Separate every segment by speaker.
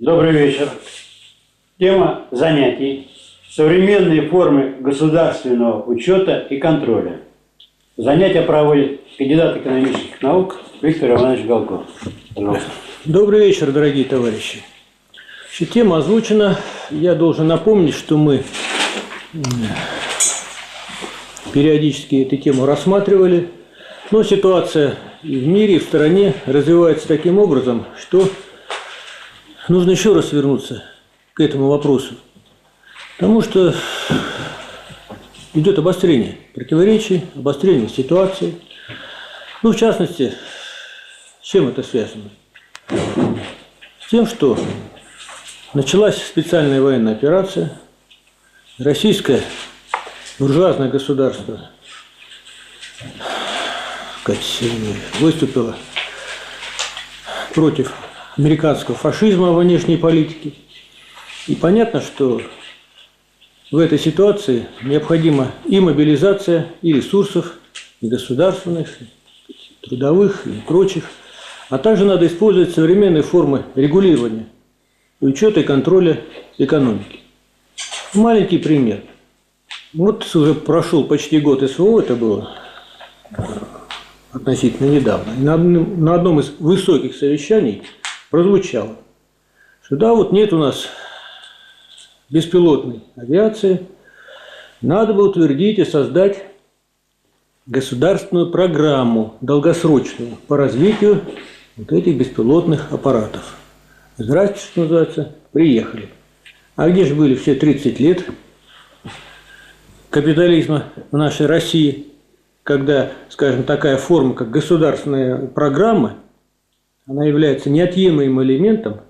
Speaker 1: Добрый вечер. Тема занятий. Современные формы государственного учета и контроля. Занятия проводит кандидат экономических наук Виктор Иванович. Пожалуйста.
Speaker 2: Добрый вечер, дорогие товарищи. Тема озвучена. Я должен напомнить, что мы периодически эту тему рассматривали. Но ситуация и в мире, и в стране развивается таким образом, что нужно еще раз вернуться к этому вопросу. Потому что идет обострение противоречий, обострение ситуации. Ну, в частности, с чем это связано? С тем, что началась специальная военная операция, российское буржуазное государство выступило против американского фашизма во внешней политике. И понятно, что в этой ситуации необходима и мобилизация и ресурсов, и государственных, и трудовых, и прочих. А также надо использовать современные формы регулирования учета и контроля экономики. Маленький пример. Вот уже прошел почти год СВО, это было относительно недавно. На одном из высоких совещаний прозвучало, что да, вот нет у нас беспилотной авиации, надо бы утвердить и создать государственную программу долгосрочную по развитию вот этих беспилотных аппаратов. Здрасте, что называется, приехали. А где же были все 30 лет капитализма в нашей России, когда, скажем, такая форма, как государственная программа, она является неотъемлемым элементом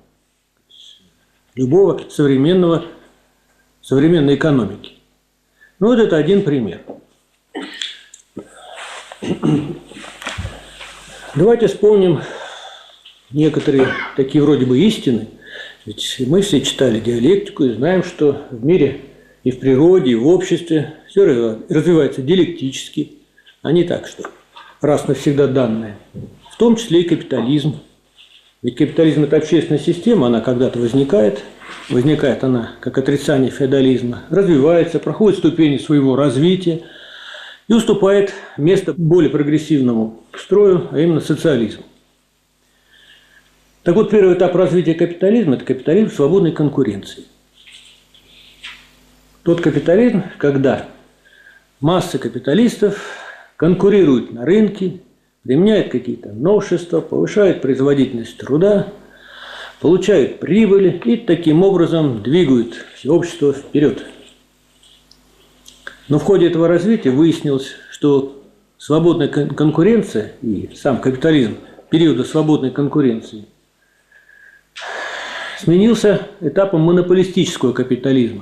Speaker 2: любого современного, современной экономики. Ну, вот это один пример. Давайте вспомним некоторые такие вроде бы истины. Ведь мы все читали диалектику и знаем, что в мире и в природе, и в обществе все развивается диалектически, а не так, что раз навсегда данное. В том числе и капитализм. Ведь капитализм – это общественная система, она когда-то возникает, возникает она как отрицание феодализма, развивается, проходит ступени своего развития и уступает место более прогрессивному строю, а именно социализму. Так вот, первый этап развития капитализма – это капитализм свободной конкуренции. Тот капитализм, когда масса капиталистов конкурируют на рынке, применяют какие-то новшества, повышают производительность труда, получают прибыли и таким образом двигают все общество вперед. Но в ходе этого развития выяснилось, что свободная конкуренция и сам капитализм периода свободной конкуренции сменился этапом монополистического капитализма.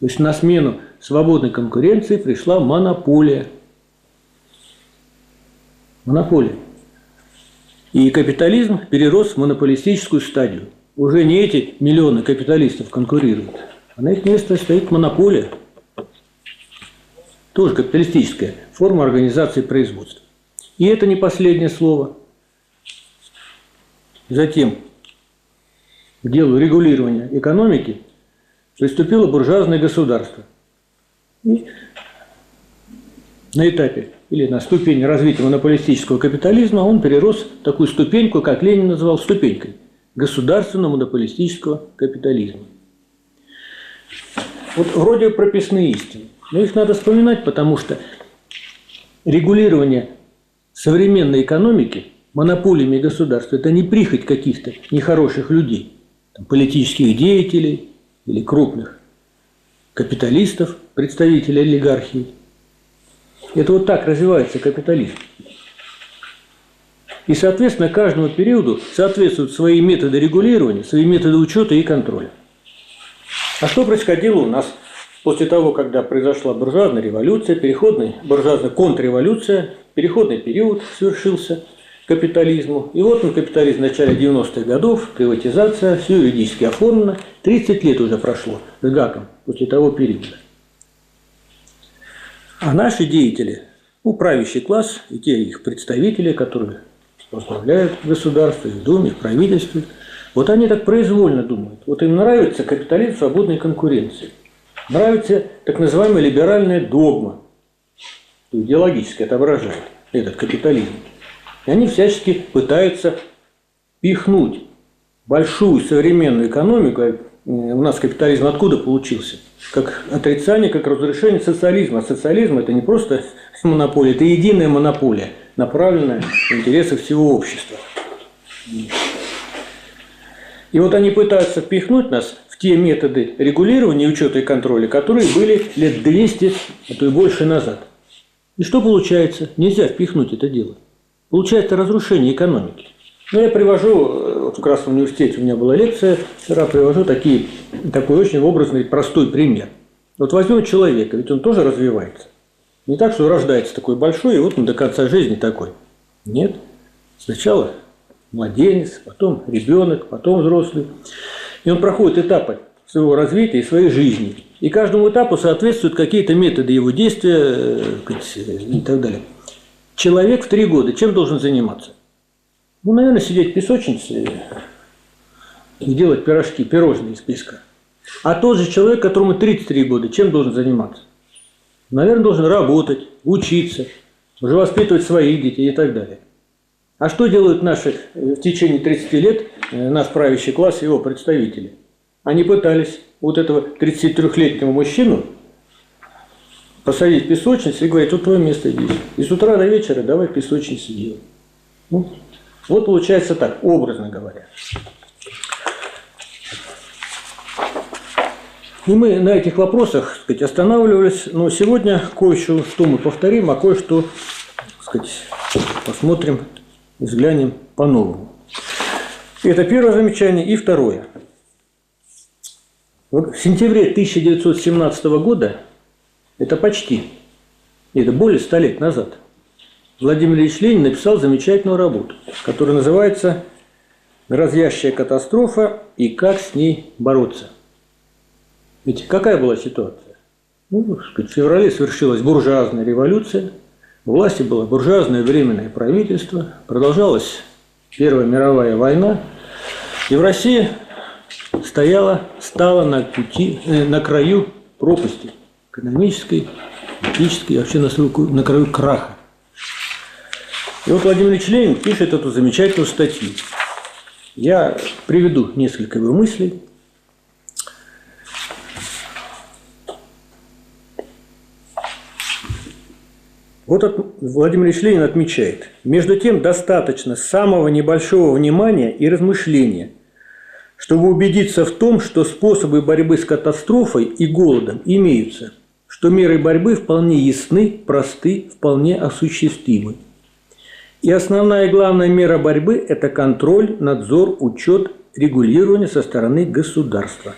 Speaker 2: То есть на смену свободной конкуренции пришла монополия. Монополия. И капитализм перерос в монополистическую стадию. Уже не эти миллионы капиталистов конкурируют, а на их место стоит монополия. Тоже капиталистическая форма организации производства. И это не последнее слово. Затем к делу регулирования экономики приступило буржуазное государство. И на этапе или на ступени развития монополистического капитализма он перерос такую ступеньку, как Ленин называл ступенькой государственного монополистического капитализма. Вот вроде прописные истины, но их надо вспоминать, потому что регулирование современной экономики монополиями государства – это не прихоть каких-то нехороших людей, там, политических деятелей или крупных капиталистов, представителей олигархии – это вот так развивается капитализм. И, соответственно, каждому периоду соответствуют свои методы регулирования, свои методы учета и контроля. А что происходило у нас после того, когда произошла буржуазная революция, переходная буржуазная контрреволюция, переходный период свершился капитализму. И вот он капитализм в начале 90-х годов, приватизация, все юридически оформлено. 30 лет уже прошло с гаком после того периода. А наши деятели, ну, правящий класс и те их представители, которые возглавляют государство, и в Думе, в правительстве, Вот они так произвольно думают. Вот им нравится капитализм свободной конкуренции. Нравится так называемая либеральная догма. Идеологически отображает этот капитализм. И они всячески пытаются пихнуть большую современную экономику. Э, У нас капитализм откуда получился? Как отрицание, как разрешение социализма. А социализм это не просто монополия, это единая монополия, направленная в интересы всего общества. И вот они пытаются впихнуть нас в те методы регулирования, учета и контроля, которые были лет 200, а то и больше назад. И что получается? Нельзя впихнуть это дело. Получается разрушение экономики. Ну, я привожу, э, вот в Красном университете у меня была лекция, вчера привожу такие, такой очень образный, простой пример. Вот возьмем человека, ведь он тоже развивается. Не так, что рождается такой большой, и вот он до конца жизни такой. Нет. Сначала младенец, потом ребенок, потом взрослый. И он проходит этапы своего развития и своей жизни. И каждому этапу соответствуют какие-то методы его действия э, и так далее. Человек в три года чем должен заниматься? Ну, наверное, сидеть в песочнице и делать пирожки, пирожные из песка. А тот же человек, которому 33 года, чем должен заниматься? Наверное, должен работать, учиться, уже воспитывать своих детей и так далее. А что делают наши в течение 30 лет, наш правящий класс и его представители? Они пытались вот этого 33-летнего мужчину посадить в песочницу и говорить, вот твое место здесь. И с утра до вечера давай в песочнице делай. Ну, вот получается так, образно говоря. И мы на этих вопросах так сказать, останавливались, но сегодня кое-что что мы повторим, а кое-что посмотрим, взглянем по-новому. Это первое замечание. И второе. В сентябре 1917 года, это почти, это более ста лет назад, Владимир Ильич Ленин написал замечательную работу, которая называется «Грозящая катастрофа и как с ней бороться». Ведь какая была ситуация? Ну, сказать, в феврале совершилась буржуазная революция, у власти было буржуазное временное правительство, продолжалась Первая мировая война, и в России стояла, стала на, пути, э, на краю пропасти экономической, политической, вообще на, на краю краха. И вот Владимир Ильич Ленин пишет эту замечательную статью. Я приведу несколько его мыслей. Вот от, Владимир Ильич Ленин отмечает, между тем достаточно самого небольшого внимания и размышления, чтобы убедиться в том, что способы борьбы с катастрофой и голодом имеются, что меры борьбы вполне ясны, просты, вполне осуществимы. И основная и главная мера борьбы – это контроль, надзор, учет, регулирование со стороны государства.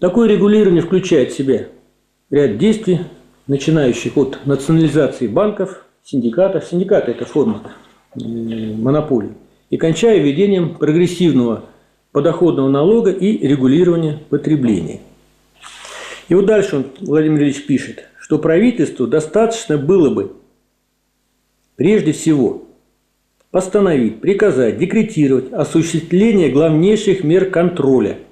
Speaker 2: Такое регулирование включает в себя ряд действий, начинающих от национализации банков, синдикатов. Синдикаты – это форма э, монополии. И кончая введением прогрессивного подоходного налога и регулирования потребления. И вот дальше он, Владимир Ильич пишет, что правительству достаточно было бы прежде всего постановить, приказать, декретировать осуществление главнейших мер контроля –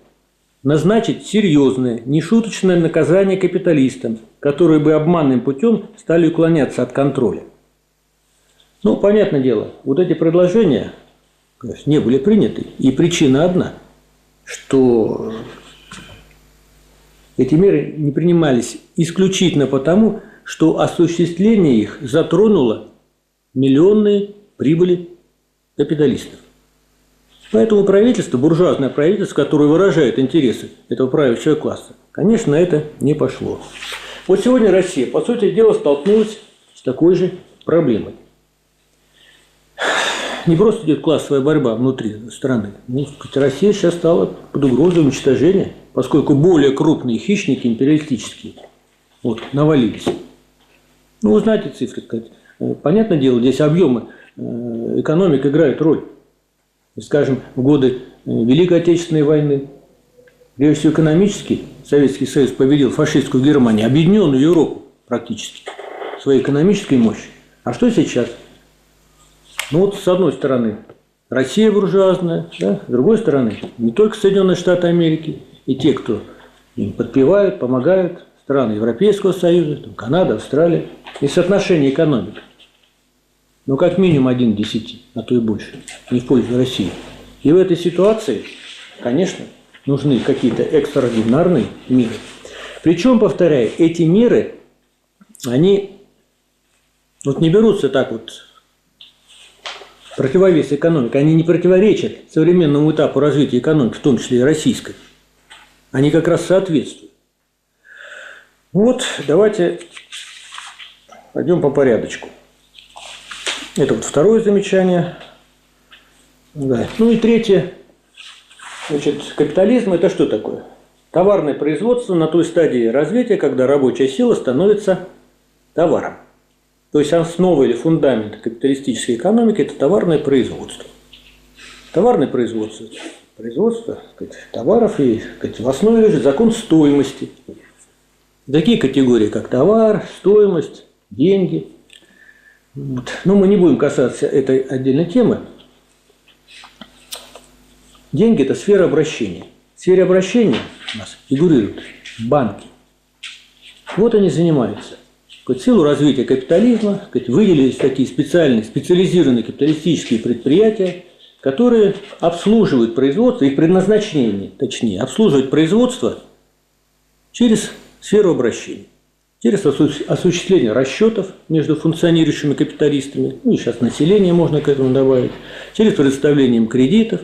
Speaker 2: назначить серьезное, нешуточное наказание капиталистам, которые бы обманным путем стали уклоняться от контроля. Ну, понятное дело, вот эти предложения не были приняты. И причина одна, что эти меры не принимались исключительно потому, что осуществление их затронуло миллионные прибыли капиталистов. Поэтому правительство, буржуазное правительство, которое выражает интересы этого правящего класса, конечно, это не пошло. Вот сегодня Россия, по сути дела, столкнулась с такой же проблемой. Не просто идет классовая борьба внутри страны. Ну, Россия сейчас стала под угрозой уничтожения, поскольку более крупные хищники империалистические вот, навалились. Ну, вы знаете цифры. Понятное дело, здесь объемы э, экономик играют роль скажем, в годы э, Великой Отечественной войны, прежде всего экономически, Советский Союз победил фашистскую Германию, объединенную Европу практически, своей экономической мощью. А что сейчас? Ну вот, с одной стороны, Россия буржуазная, да? с другой стороны, не только Соединенные Штаты Америки, и те, кто им подпевают, помогают, страны Европейского Союза, там, Канада, Австралия, и соотношение экономик. Ну, как минимум один десяти, а то и больше, не в пользу России. И в этой ситуации, конечно, нужны какие-то экстраординарные меры. Причем, повторяю, эти меры, они вот не берутся так вот противовес экономики, они не противоречат современному этапу развития экономики, в том числе и российской. Они как раз соответствуют. Вот, давайте пойдем по порядочку. Это вот второе замечание. Да. Ну и третье. Значит, капитализм – это что такое? Товарное производство на той стадии развития, когда рабочая сила становится товаром. То есть основа или фундамент капиталистической экономики – это товарное производство. Товарное производство – производство сказать, товаров, и сказать, в основе лежит закон стоимости. Такие категории, как товар, стоимость, деньги. Вот. Но мы не будем касаться этой отдельной темы. Деньги – это сфера обращения. В сфере обращения у нас фигурируют банки. Вот они занимаются. В силу развития капитализма выделились такие специальные, специализированные капиталистические предприятия, которые обслуживают производство, их предназначение, точнее, обслуживать производство через сферу обращения, через осуществление расчетов между функционирующими капиталистами, ну и сейчас население можно к этому добавить, через предоставлением кредитов,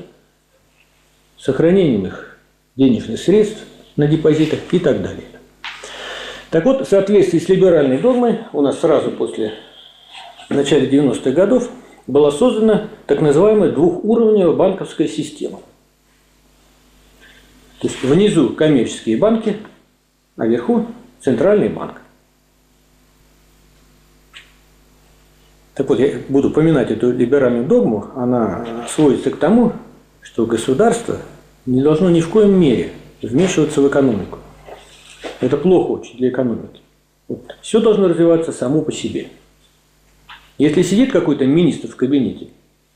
Speaker 2: сохранением их денежных средств на депозитах и так далее. Так вот, в соответствии с либеральной догмой, у нас сразу после начала 90-х годов была создана так называемая двухуровневая банковская система. То есть внизу коммерческие банки, а вверху центральный банк. Так вот, я буду упоминать эту либеральную догму, она сводится к тому, что государство не должно ни в коем мере вмешиваться в экономику. Это плохо очень для экономики. Вот. Все должно развиваться само по себе. Если сидит какой-то министр в кабинете,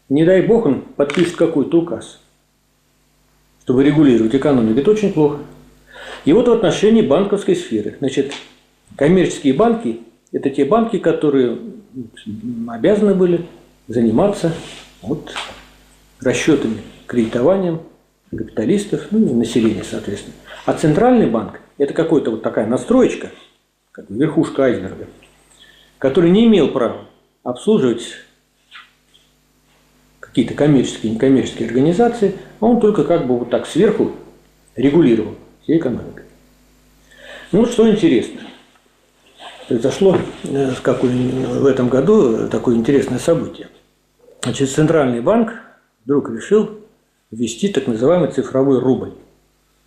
Speaker 2: не дай бог он подпишет какой-то указ, чтобы регулировать экономику, это очень плохо. И вот в отношении банковской сферы. Значит, коммерческие банки – это те банки, которые обязаны были заниматься вот, расчетами, кредитованием капиталистов, ну населения, соответственно. А центральный банк – это какая-то вот такая настроечка, как верхушка айсберга, который не имел права обслуживать какие-то коммерческие и некоммерческие организации, а он только как бы вот так сверху регулировал всей экономикой. Ну, что интересно. Произошло э, в этом году такое интересное событие. Значит, Центральный банк вдруг решил ввести так называемый цифровой рубль.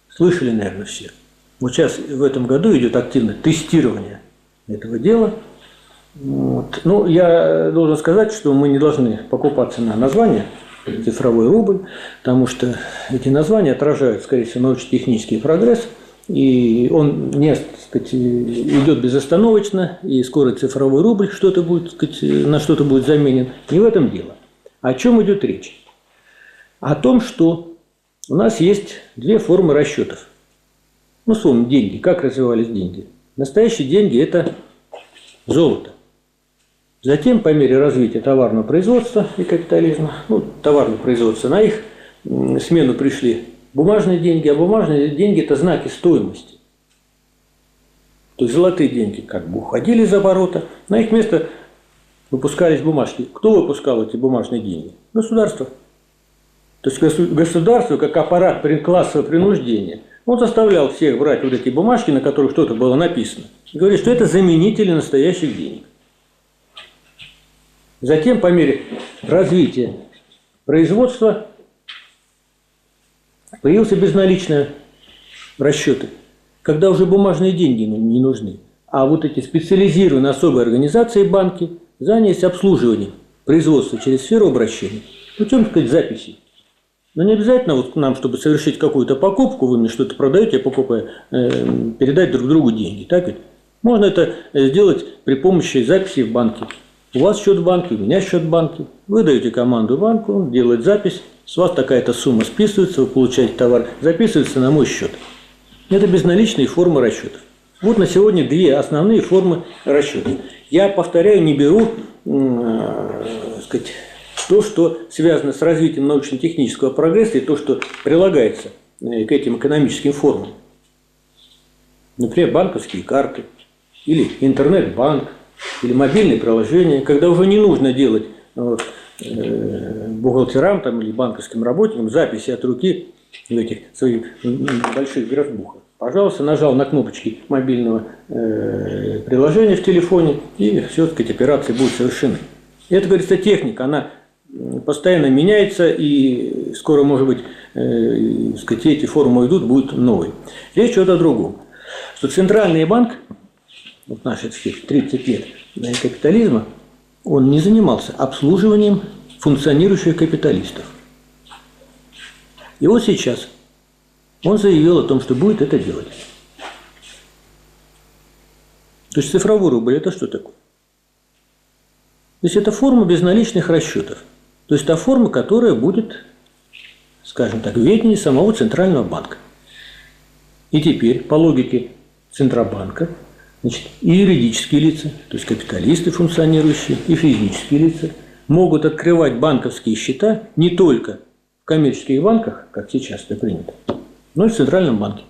Speaker 2: Слышали, наверное, все. Вот сейчас в этом году идет активное тестирование этого дела. Вот. Ну, я должен сказать, что мы не должны покупаться на название цифровой рубль, потому что эти названия отражают, скорее всего, научно-технический прогресс, и он не сказать, идет безостановочно, и скоро цифровой рубль что-то будет, сказать, на что-то будет заменен. Не в этом дело. О чем идет речь? о том, что у нас есть две формы расчетов. Ну, вспомним, деньги. Как развивались деньги? Настоящие деньги – это золото. Затем, по мере развития товарного производства и капитализма, ну, товарного производства, на их смену пришли бумажные деньги, а бумажные деньги – это знаки стоимости. То есть золотые деньги как бы уходили из оборота, на их место выпускались бумажки. Кто выпускал эти бумажные деньги? Государство. То есть государство, как аппарат классового принуждения, он заставлял всех брать вот эти бумажки, на которых что-то было написано, и говорит, что это заменители настоящих денег. Затем, по мере развития производства, появился безналичные расчеты, когда уже бумажные деньги не нужны. А вот эти специализированные особые организации банки занялись обслуживанием производства через сферу обращения путем, так сказать, записей. Но не обязательно вот нам, чтобы совершить какую-то покупку, вы мне что-то продаете, я покупаю, э, передать друг другу деньги. Так ведь? Можно это сделать при помощи записи в банке. У вас счет в банке, у меня счет в банке. Вы даете команду банку, он делает запись, с вас такая-то сумма списывается, вы получаете товар, записывается на мой счет. Это безналичные формы расчетов. Вот на сегодня две основные формы расчета. Я повторяю, не беру э, сказать, то, что связано с развитием научно-технического прогресса и то, что прилагается э, к этим экономическим формам. Например, банковские карты, или интернет-банк, или мобильные приложения, когда уже не нужно делать э, бухгалтерам там, или банковским работникам записи от руки этих своих больших графбухах. Пожалуйста, нажал на кнопочки мобильного э, приложения в телефоне, и все, сказать, операции будут совершены. Это, говорится, техника, она постоянно меняется, и скоро, может быть, э, сказать, эти формы идут, будут новые. Речь идет о другом. Что Центральный банк, вот наши 30 лет капитализма, он не занимался обслуживанием функционирующих капиталистов. И вот сейчас он заявил о том, что будет это делать. То есть цифровой рубль – это что такое? То есть это форма безналичных расчетов. То есть та форма, которая будет, скажем так, в самого Центрального банка. И теперь, по логике Центробанка, значит, и юридические лица, то есть капиталисты функционирующие, и физические лица, могут открывать банковские счета не только в коммерческих банках, как сейчас это принято, но и в Центральном банке.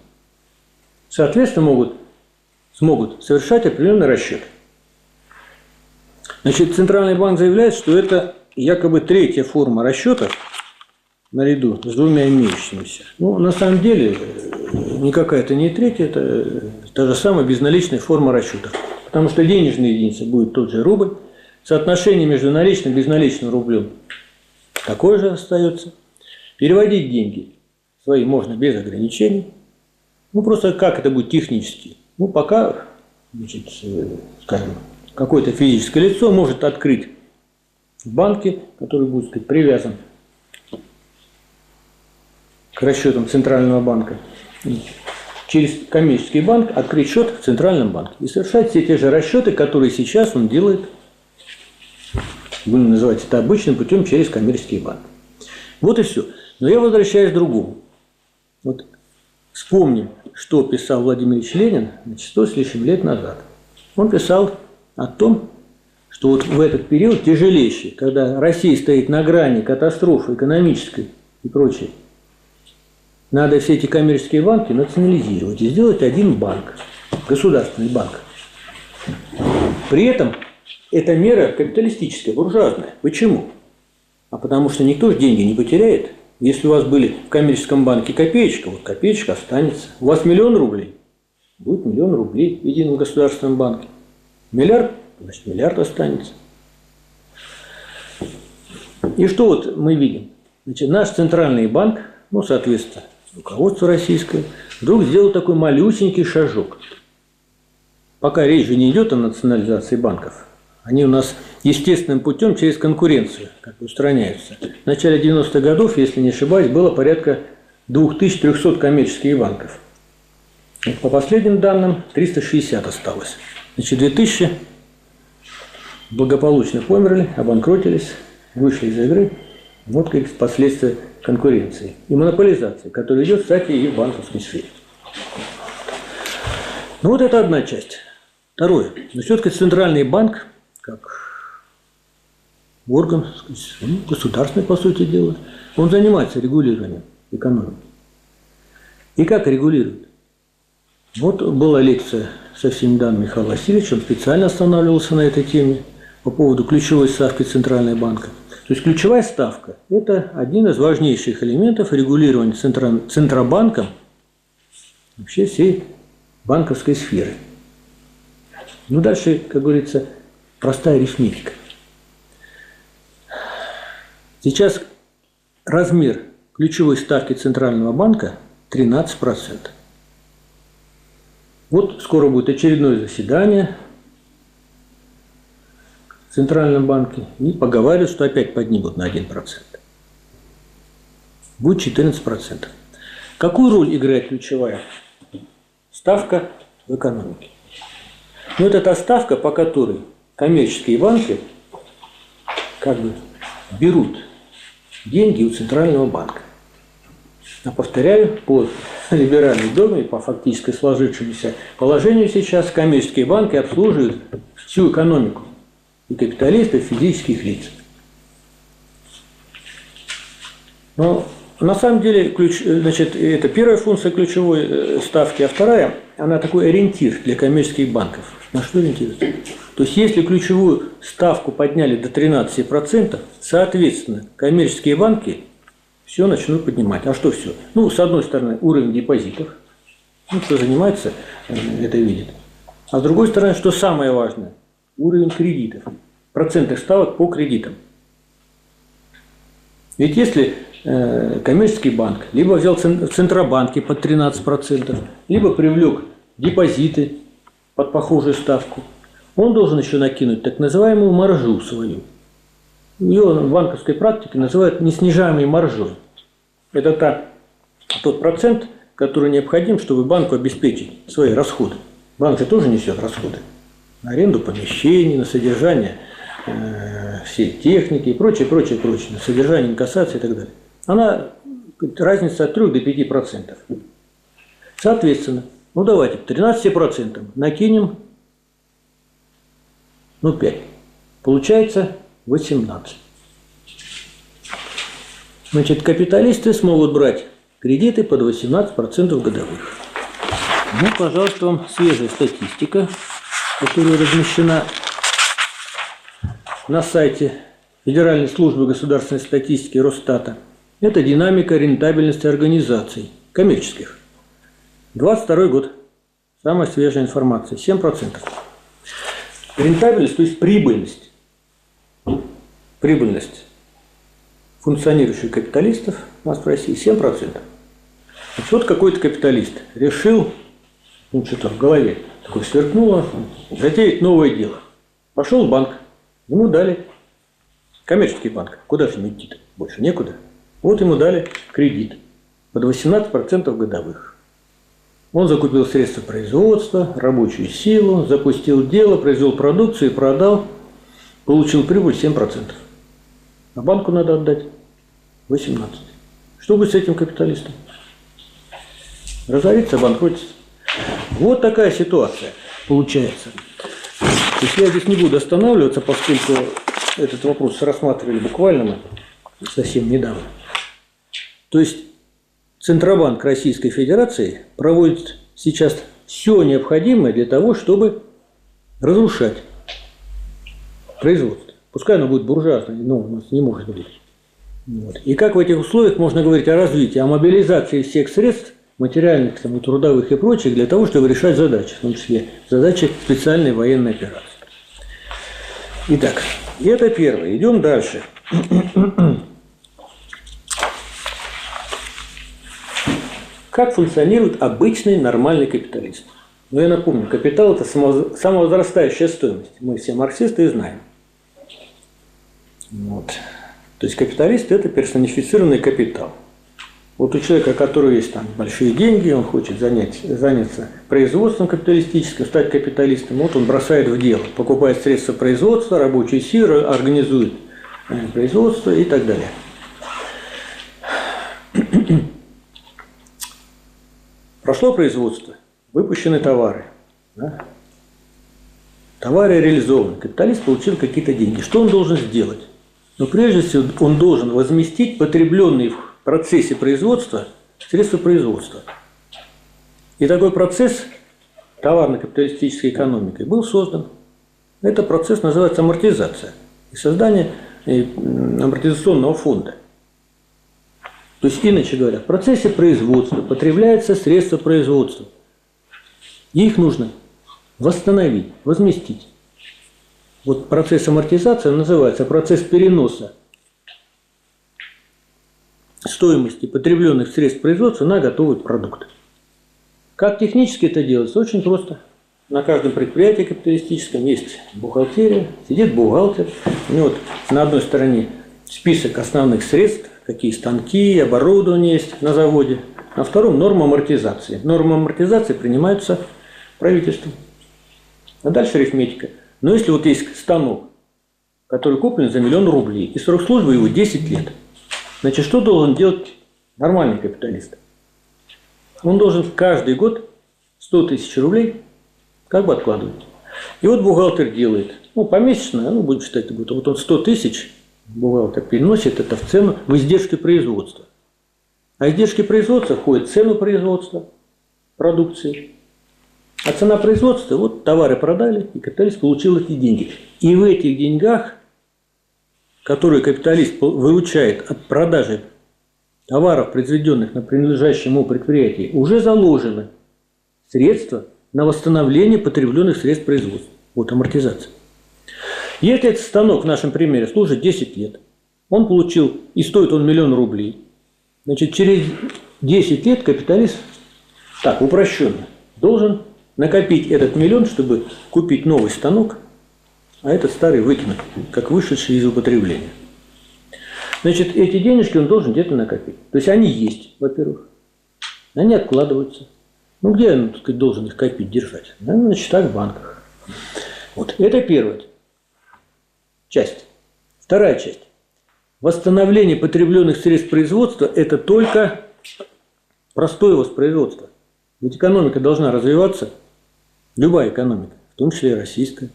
Speaker 2: Соответственно, могут, смогут совершать определенный расчет. Значит, Центральный банк заявляет, что это якобы третья форма расчета наряду с двумя имеющимися. Ну, на самом деле, никакая это не третья, это та же самая безналичная форма расчета. Потому что денежная единица будет тот же рубль, соотношение между наличным и безналичным рублем такое же остается. Переводить деньги свои можно без ограничений. Ну, просто как это будет технически? Ну, пока, значит, э, скажем, какое-то физическое лицо может открыть в банке, который будет сказать, привязан к расчетам Центрального банка, через коммерческий банк открыть счет в Центральном банке и совершать все те же расчеты, которые сейчас он делает, будем называть это обычным путем, через коммерческий банк. Вот и все. Но я возвращаюсь к другому. Вот вспомним, что писал Владимир Ильич Ленин 100 с лишним лет назад. Он писал о том, что вот в этот период тяжелейший, когда Россия стоит на грани катастрофы экономической и прочее, надо все эти коммерческие банки национализировать и сделать один банк, государственный банк. При этом эта мера капиталистическая, буржуазная. Почему? А потому что никто же деньги не потеряет. Если у вас были в коммерческом банке копеечка, вот копеечка останется. У вас миллион рублей, будет миллион рублей в едином государственном банке. Миллиард значит миллиард останется. И что вот мы видим? Значит, наш центральный банк, ну, соответственно, руководство российское, вдруг сделал такой малюсенький шажок. Пока речь же не идет о национализации банков. Они у нас естественным путем через конкуренцию как бы устраняются. В начале 90-х годов, если не ошибаюсь, было порядка 2300 коммерческих банков. По последним данным, 360 осталось. Значит, 2000 благополучно померли, обанкротились, вышли из игры. Вот как последствия конкуренции и монополизации, которая идет, кстати, и в банковской сфере. Ну вот это одна часть. Второе. Но все-таки Центральный банк, как орган ну, государственный, по сути дела, он занимается регулированием экономики. И как регулирует? Вот была лекция совсем недавно Михаила Васильевича, он специально останавливался на этой теме – по поводу ключевой ставки Центрального банка. То есть ключевая ставка – это один из важнейших элементов регулирования Центро, Центробанком вообще всей банковской сферы. Ну, дальше, как говорится, простая арифметика. Сейчас размер ключевой ставки Центрального банка 13%. Вот скоро будет очередное заседание в Центральном банке и поговаривают, что опять поднимут на 1%. Будет 14%. Какую роль играет ключевая ставка в экономике? Ну, это та ставка, по которой коммерческие банки как бы берут деньги у Центрального банка. А повторяю, по либеральной доме, по фактически сложившемуся положению сейчас коммерческие банки обслуживают всю экономику и капиталистов, физических лиц. Но на самом деле, ключ, значит, это первая функция ключевой э, ставки, а вторая, она такой ориентир для коммерческих банков. На что ориентируется? То есть, если ключевую ставку подняли до 13%, соответственно, коммерческие банки все начнут поднимать. А что все? Ну, с одной стороны, уровень депозитов. Ну, кто занимается, э, это видит. А с другой стороны, что самое важное, уровень кредитов. Процентных ставок по кредитам. Ведь если э, коммерческий банк либо взял в Центробанке под 13%, либо привлек депозиты под похожую ставку, он должен еще накинуть так называемую маржу свою. Ее в банковской практике называют неснижаемой маржой. Это та, тот процент, который необходим, чтобы банку обеспечить свои расходы. Банк же тоже несет расходы. На аренду помещений, на содержание э, всей техники и прочее, прочее, прочее, на содержание инкассации и так далее. Она разница от 3 до 5 процентов. Соответственно, ну давайте 13 процентам накинем, ну 5. Получается 18. Значит, капиталисты смогут брать кредиты под 18% годовых. Ну, пожалуйста, вам свежая статистика, которая размещена на сайте Федеральной службы государственной статистики Росстата. Это динамика рентабельности организаций коммерческих. 22 год. Самая свежая информация. 7%. Рентабельность, то есть прибыльность. Прибыльность функционирующих капиталистов у нас в России 7%. Значит, вот какой-то капиталист решил, ну что-то в голове такое сверкнуло, затеять новое дело. Пошел в банк, ему дали коммерческий банк. Куда же ему идти-то? Больше некуда. Вот ему дали кредит под 18% годовых. Он закупил средства производства, рабочую силу, запустил дело, произвел продукцию и продал, получил прибыль 7%. А банку надо отдать 18. Что будет с этим капиталистом? Разорится, обанкротится. Вот такая ситуация получается. То есть я здесь не буду останавливаться, поскольку этот вопрос рассматривали буквально мы совсем недавно. То есть Центробанк Российской Федерации проводит сейчас все необходимое для того, чтобы разрушать производство. Пускай оно будет буржуазное, но у нас не может быть. Вот. И как в этих условиях можно говорить о развитии, о мобилизации всех средств, материальных, там, и трудовых и прочих, для того, чтобы решать задачи, в том числе задачи специальной военной операции. Итак, это первое. Идем дальше. Как функционирует обычный нормальный капиталист? Ну, я напомню, капитал – это самовозрастающая стоимость. Мы все марксисты и знаем. Вот. То есть капиталист – это персонифицированный капитал. Вот у человека, у которого есть там большие деньги, он хочет занять, заняться производством капиталистическим, стать капиталистом, вот он бросает в дело, покупает средства производства, рабочие силы, организует э, производство и так далее. Прошло производство, выпущены товары. Да? Товары реализованы, капиталист получил какие-то деньги. Что он должен сделать? Но прежде всего он должен возместить потребленные процессе производства средства производства. И такой процесс товарно-капиталистической экономикой был создан. Этот процесс называется амортизация и создание э, амортизационного фонда. То есть, иначе говоря, в процессе производства потребляются средства производства. их нужно восстановить, возместить. Вот процесс амортизации называется процесс переноса стоимости потребленных средств производства на готовый продукт. Как технически это делается? Очень просто. На каждом предприятии капиталистическом есть бухгалтерия, сидит бухгалтер, у него вот на одной стороне список основных средств, какие станки, оборудование есть на заводе, на втором норма амортизации. Нормы амортизации принимаются правительством. А дальше арифметика – но если вот есть станок, который куплен за миллион рублей, и срок службы его 10 лет. Значит, что должен делать нормальный капиталист? Он должен каждый год 100 тысяч рублей как бы откладывать. И вот бухгалтер делает, ну, помесячно, ну, будем считать, вот он 100 тысяч, бухгалтер переносит это в цену, в издержки производства. А издержки производства входят в цену производства продукции. А цена производства, вот товары продали, и капиталист получил эти деньги. И в этих деньгах, которые капиталист выручает от продажи товаров, произведенных на принадлежащем ему предприятии, уже заложены средства на восстановление потребленных средств производства. Вот амортизация. Если этот станок в нашем примере служит 10 лет, он получил, и стоит он миллион рублей, значит, через 10 лет капиталист, так, упрощенно, должен накопить этот миллион, чтобы купить новый станок, а этот старый выкинуть, как вышедший из употребления. Значит, эти денежки он должен где-то накопить. То есть они есть, во-первых. Они откладываются. Ну, где он, так сказать, должен их копить, держать? Наверное, на счетах в банках. Вот. Это первая часть. Вторая часть. Восстановление потребленных средств производства – это только простое воспроизводство. Ведь экономика должна развиваться – Любая экономика, в том числе и российская.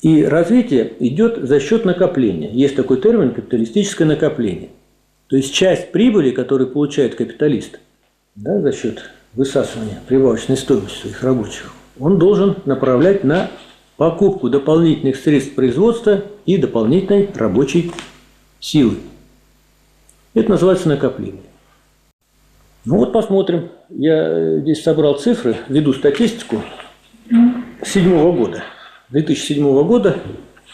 Speaker 2: И развитие идет за счет накопления. Есть такой термин – капиталистическое накопление. То есть часть прибыли, которую получает капиталист да, за счет высасывания прибавочной стоимости своих рабочих, он должен направлять на покупку дополнительных средств производства и дополнительной рабочей силы. Это называется накопление. Ну вот посмотрим. Я здесь собрал цифры, веду статистику 2007 года. 2007 года,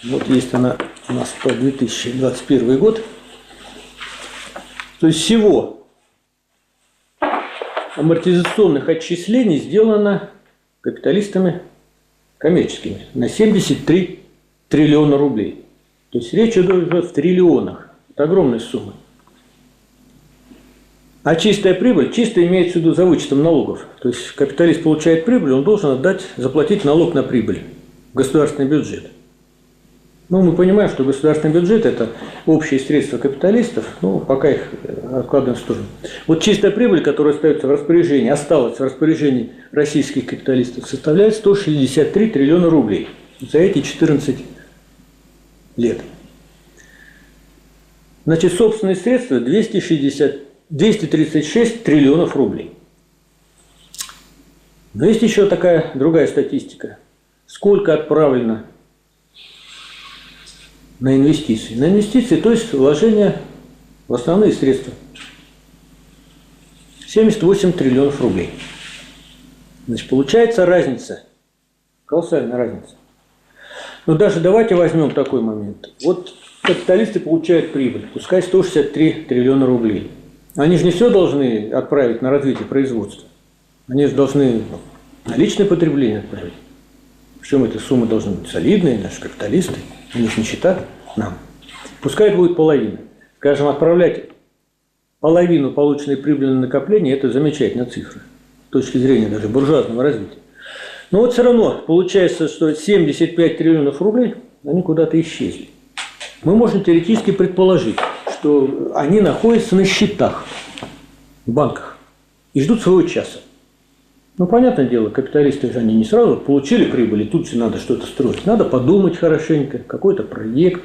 Speaker 2: вот есть она у нас по 2021 год, то есть всего амортизационных отчислений сделано капиталистами коммерческими на 73 триллиона рублей. То есть речь идет в триллионах. Это огромная сумма. А чистая прибыль, чисто имеется в виду за вычетом налогов. То есть капиталист получает прибыль, он должен отдать, заплатить налог на прибыль государственный бюджет. Ну, мы понимаем, что государственный бюджет – это общие средства капиталистов, ну, пока их э, откладываем в сторону. Вот чистая прибыль, которая остается в распоряжении, осталась в распоряжении российских капиталистов, составляет 163 триллиона рублей за эти 14 лет. Значит, собственные средства 260 236 триллионов рублей. Но есть еще такая другая статистика. Сколько отправлено на инвестиции? На инвестиции, то есть вложение в основные средства. 78 триллионов рублей. Значит, получается разница, колоссальная разница. Но даже давайте возьмем такой момент. Вот капиталисты получают прибыль, пускай 163 триллиона рублей – они же не все должны отправить на развитие производства. Они же должны на личное потребление отправить. Причем эти суммы должны быть солидные, наши капиталисты. У них считают нам. Пускай будет половина. Скажем, отправлять половину полученной прибыли на накопление – это замечательная цифра. С точки зрения даже буржуазного развития. Но вот все равно получается, что 75 триллионов рублей, они куда-то исчезли. Мы можем теоретически предположить, что они находятся на счетах в банках и ждут своего часа. Ну, понятное дело, капиталисты же они не сразу получили прибыль, и тут же надо что-то строить. Надо подумать хорошенько, какой-то проект,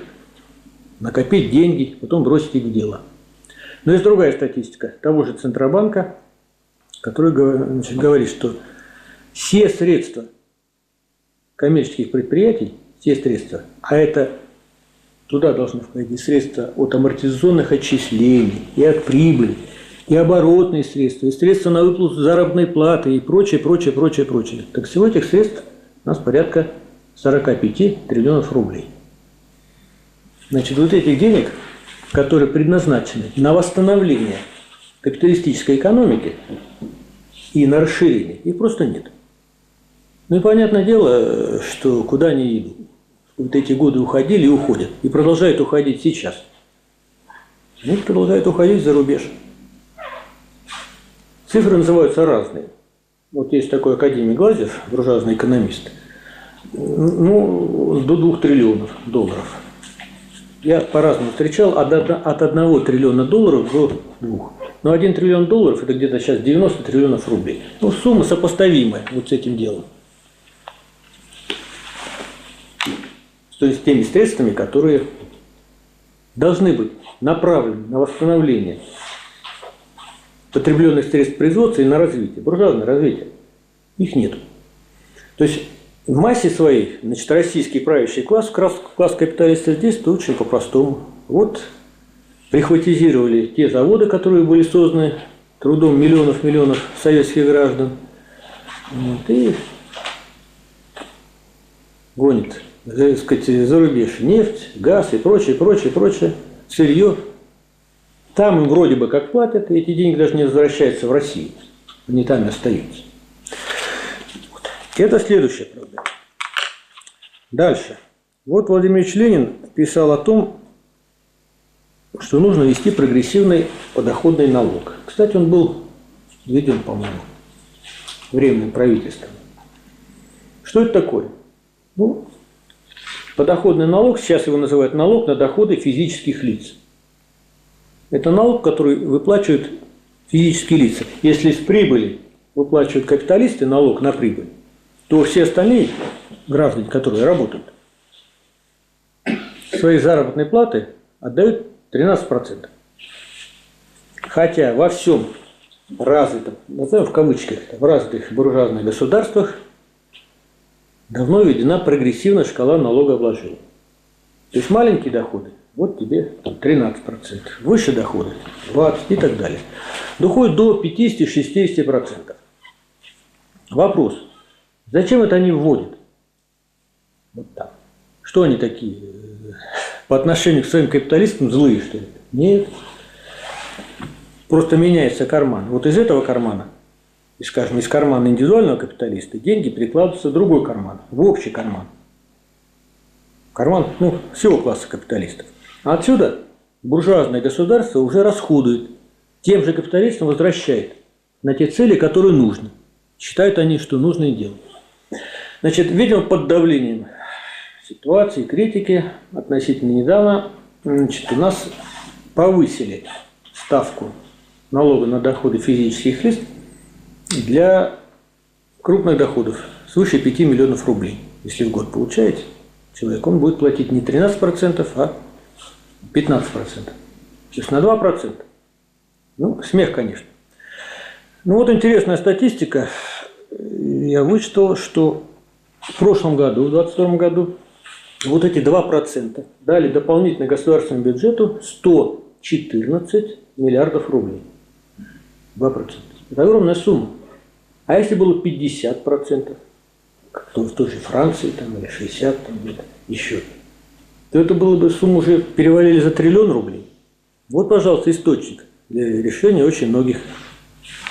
Speaker 2: накопить деньги, потом бросить их в дело. Но есть другая статистика того же Центробанка, который значит, говорит, что все средства коммерческих предприятий, все средства, а это Туда должны входить средства от амортизационных отчислений, и от прибыли, и оборотные средства, и средства на выплату заработной платы, и прочее, прочее, прочее, прочее. Так всего этих средств у нас порядка 45 триллионов рублей. Значит, вот этих денег, которые предназначены на восстановление капиталистической экономики и на расширение, их просто нет. Ну и понятное дело, что куда они вот эти годы уходили и уходят. И продолжают уходить сейчас. Ну, продолжают уходить за рубеж. Цифры называются разные. Вот есть такой академик Глазев, буржуазный экономист, ну, до двух триллионов долларов. я по-разному встречал, от, одно- от 1 триллиона долларов до 2. Но 1 триллион долларов это где-то сейчас 90 триллионов рублей. Ну, сумма сопоставимая вот с этим делом. То есть теми средствами, которые должны быть направлены на восстановление потребленных средств производства и на развитие, буржуазное развитие. Их нет. То есть в массе своей, значит, российский правящий класс, класс, класс капиталистов действует очень по-простому. Вот прихватизировали те заводы, которые были созданы трудом миллионов-миллионов советских граждан. Вот, и гонит, так сказать, за рубеж нефть, газ и прочее, прочее, прочее, сырье. Там им вроде бы как платят, и эти деньги даже не возвращаются в Россию. Они там и остаются. Это следующая проблема. Дальше. Вот Владимир Ильич Ленин писал о том, что нужно ввести прогрессивный подоходный налог. Кстати, он был введен, по-моему, временным правительством. Что это такое? Ну, подоходный налог, сейчас его называют налог на доходы физических лиц. Это налог, который выплачивают физические лица. Если с прибыли выплачивают капиталисты налог на прибыль, то все остальные граждане, которые работают, свои заработные платы отдают 13%. Хотя во всем развитом, назовем в кавычках, в развитых буржуазных государствах давно введена прогрессивная шкала налогообложения. То есть маленькие доходы, вот тебе там, 13%, выше доходы 20% и так далее. Доходит до 50-60%. Вопрос, зачем это они вводят? Вот так. Что они такие? э, По отношению к своим капиталистам злые, что ли? Нет. Просто меняется карман. Вот из этого кармана, скажем, из кармана индивидуального капиталиста, деньги перекладываются в другой карман, в общий карман. Карман ну, всего класса капиталистов. Отсюда буржуазное государство уже расходует, тем же капиталистам возвращает на те цели, которые нужны. Считают они, что нужно и делают. Значит, видимо, под давлением ситуации, критики относительно недавно значит, у нас повысили ставку налога на доходы физических лиц для крупных доходов свыше 5 миллионов рублей. Если в год получаете, человек, он будет платить не 13%, а 15%. То есть на 2%. Ну, смех, конечно. Ну вот интересная статистика. Я вычитал, что в прошлом году, в 2022 году, вот эти 2% дали дополнительно государственному бюджету 114 миллиардов рублей. 2%. Это огромная сумма. А если было 50%, как в той же Франции там, или 60% там, где-то еще, то это было бы сумма уже перевалили за триллион рублей. Вот, пожалуйста, источник для решения очень многих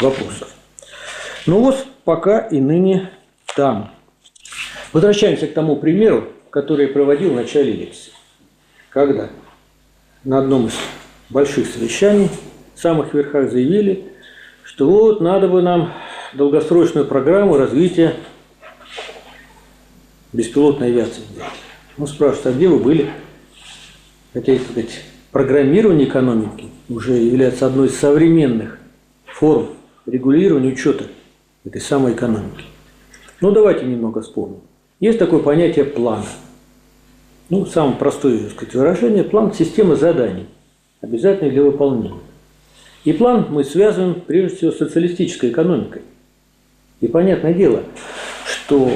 Speaker 2: вопросов. Ну вот пока и ныне там. Возвращаемся к тому примеру, который я проводил в начале лекции. Когда на одном из больших совещаний в самых верхах заявили, что вот надо бы нам долгосрочную программу развития беспилотной авиации. Ну, спрашивают, а где вы были? Хотя, так сказать, программирование экономики уже является одной из современных форм регулирования учета этой самой экономики. Ну, давайте немного вспомним. Есть такое понятие плана. Ну, самое простое так сказать, выражение – план – система заданий, обязательных для выполнения. И план мы связываем прежде всего с социалистической экономикой. И понятное дело, что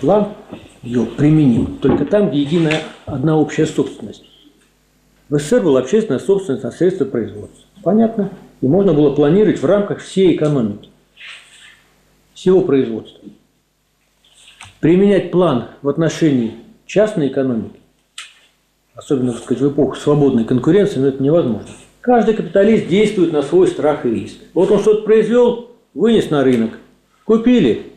Speaker 2: план ее применим только там, где единая одна общая собственность. В СССР была общественная собственность на средства производства. Понятно? И можно было планировать в рамках всей экономики, всего производства. Применять план в отношении частной экономики, особенно так сказать, в эпоху свободной конкуренции, но это невозможно. Каждый капиталист действует на свой страх и риск. Вот он что-то произвел, вынес на рынок. Купили,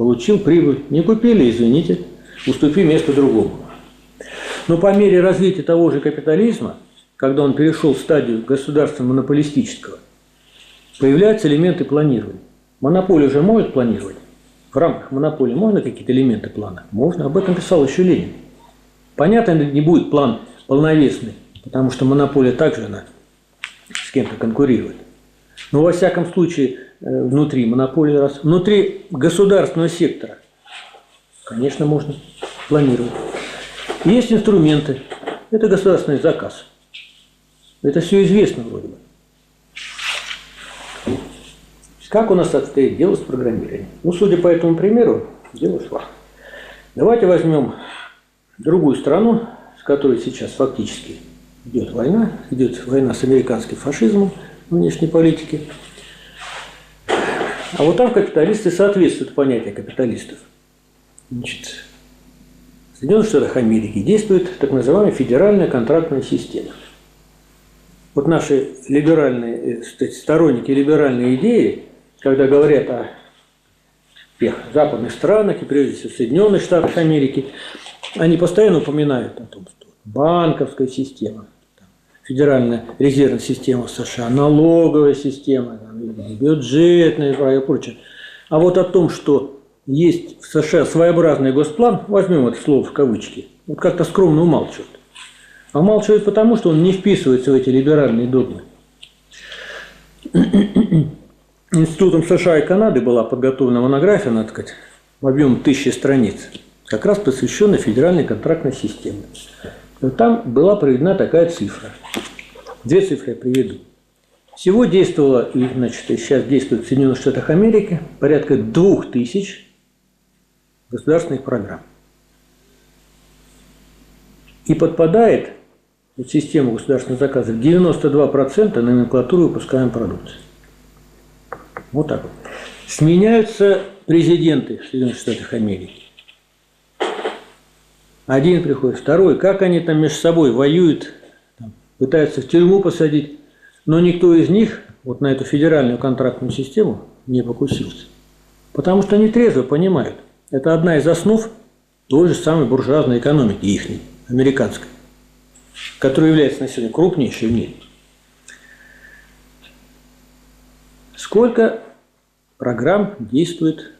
Speaker 2: получил прибыль. Не купили, извините, уступи место другому. Но по мере развития того же капитализма, когда он перешел в стадию государства монополистического, появляются элементы планирования. Монополия уже может планировать. В рамках монополии можно какие-то элементы плана? Можно. Об этом писал еще Ленин. Понятно, не будет план полновесный, потому что монополия также она с кем-то конкурирует. Но во всяком случае, внутри монополии, раз, внутри государственного сектора, конечно, можно планировать. Есть инструменты. Это государственный заказ. Это все известно вроде бы. Как у нас обстоит дело с программированием? Ну, судя по этому примеру, дело шло. Давайте возьмем другую страну, с которой сейчас фактически идет война, идет война с американским фашизмом внешней политики. А вот там капиталисты соответствуют понятию капиталистов. Значит, в Соединенных Штатах Америки действует так называемая федеральная контрактная система. Вот наши либеральные, э, сторонники либеральной идеи, когда говорят о тех западных странах и прежде всего Соединенных Штатах Америки, они постоянно упоминают о том, что банковская система, федеральная резервная система США, налоговая система, бюджетная и прочее. А вот о том, что есть в США своеобразный госплан, возьмем это слово в кавычки, вот как-то скромно умалчивают. А умалчивают потому, что он не вписывается в эти либеральные догмы. Институтом США и Канады была подготовлена монография, надо сказать, объеме тысячи страниц, как раз посвященная федеральной контрактной системе. Там была проведена такая цифра. Две цифры я приведу. Всего действовало, и значит, сейчас действует в Соединенных Штатах Америки порядка двух тысяч государственных программ. И подпадает в систему государственных заказов 92% номенклатуры выпускаемой продукции. Вот так вот. Сменяются президенты в Соединенных Штатах Америки. Один приходит, второй. Как они там между собой воюют, пытаются в тюрьму посадить. Но никто из них вот на эту федеральную контрактную систему не покусился. Потому что они трезво понимают. Это одна из основ той же самой буржуазной экономики ихней, американской, которая является на сегодня крупнейшей в мире. Сколько программ действует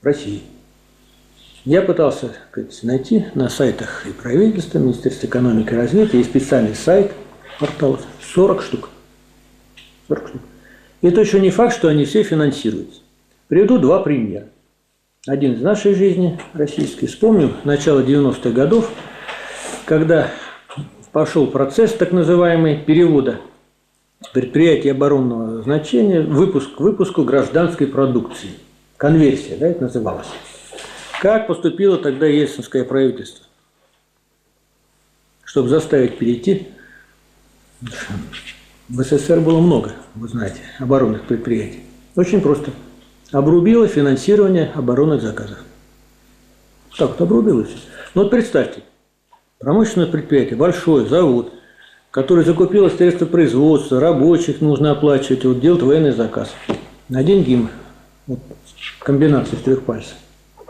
Speaker 2: в России? Я пытался сказать, найти на сайтах и правительства, Министерства экономики и развития, и специальный сайт порталов 40 штук. 40 штук. И это еще не факт, что они все финансируются. Приведу два примера. Один из нашей жизни, российский. Вспомню начало 90-х годов, когда пошел процесс так называемый перевода предприятий оборонного значения выпуск выпуску гражданской продукции. Конверсия, да, это называлось. Как поступило тогда ельцинское правительство? Чтобы заставить перейти, в СССР было много, вы знаете, оборонных предприятий. Очень просто. Обрубило финансирование оборонных заказов. Так вот, обрубилось. Ну вот представьте, промышленное предприятие, большой завод, который закупил средства производства, рабочих нужно оплачивать, вот делает военный заказ. На деньги им вот, комбинация из трех пальцев.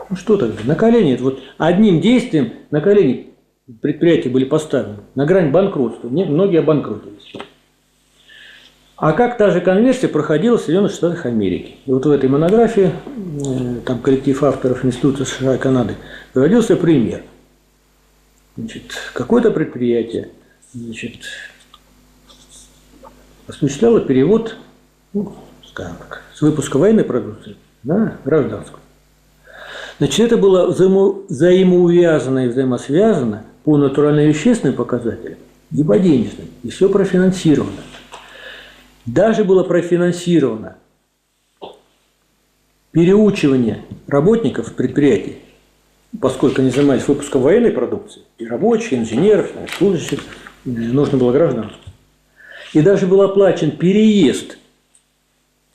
Speaker 2: Ну что тогда? На колени, вот одним действием на колени предприятия были поставлены, на грань банкротства. Многие обанкротились. А как та же конверсия проходила в Соединенных Штатах Америки? И вот в этой монографии, э, там коллектив авторов Института США и Канады, приводился пример. Значит, какое-то предприятие значит, осуществляло перевод, ну, скажем так, с выпуска военной продукции на гражданскую. Значит, это было взаимо взаимоувязано и взаимосвязано по натурально-вещественным показателям и по денежным. И все профинансировано. Даже было профинансировано переучивание работников предприятий, поскольку они занимались выпуском военной продукции, и рабочих, и инженеров, и служащих, нужно было гражданство. И даже был оплачен переезд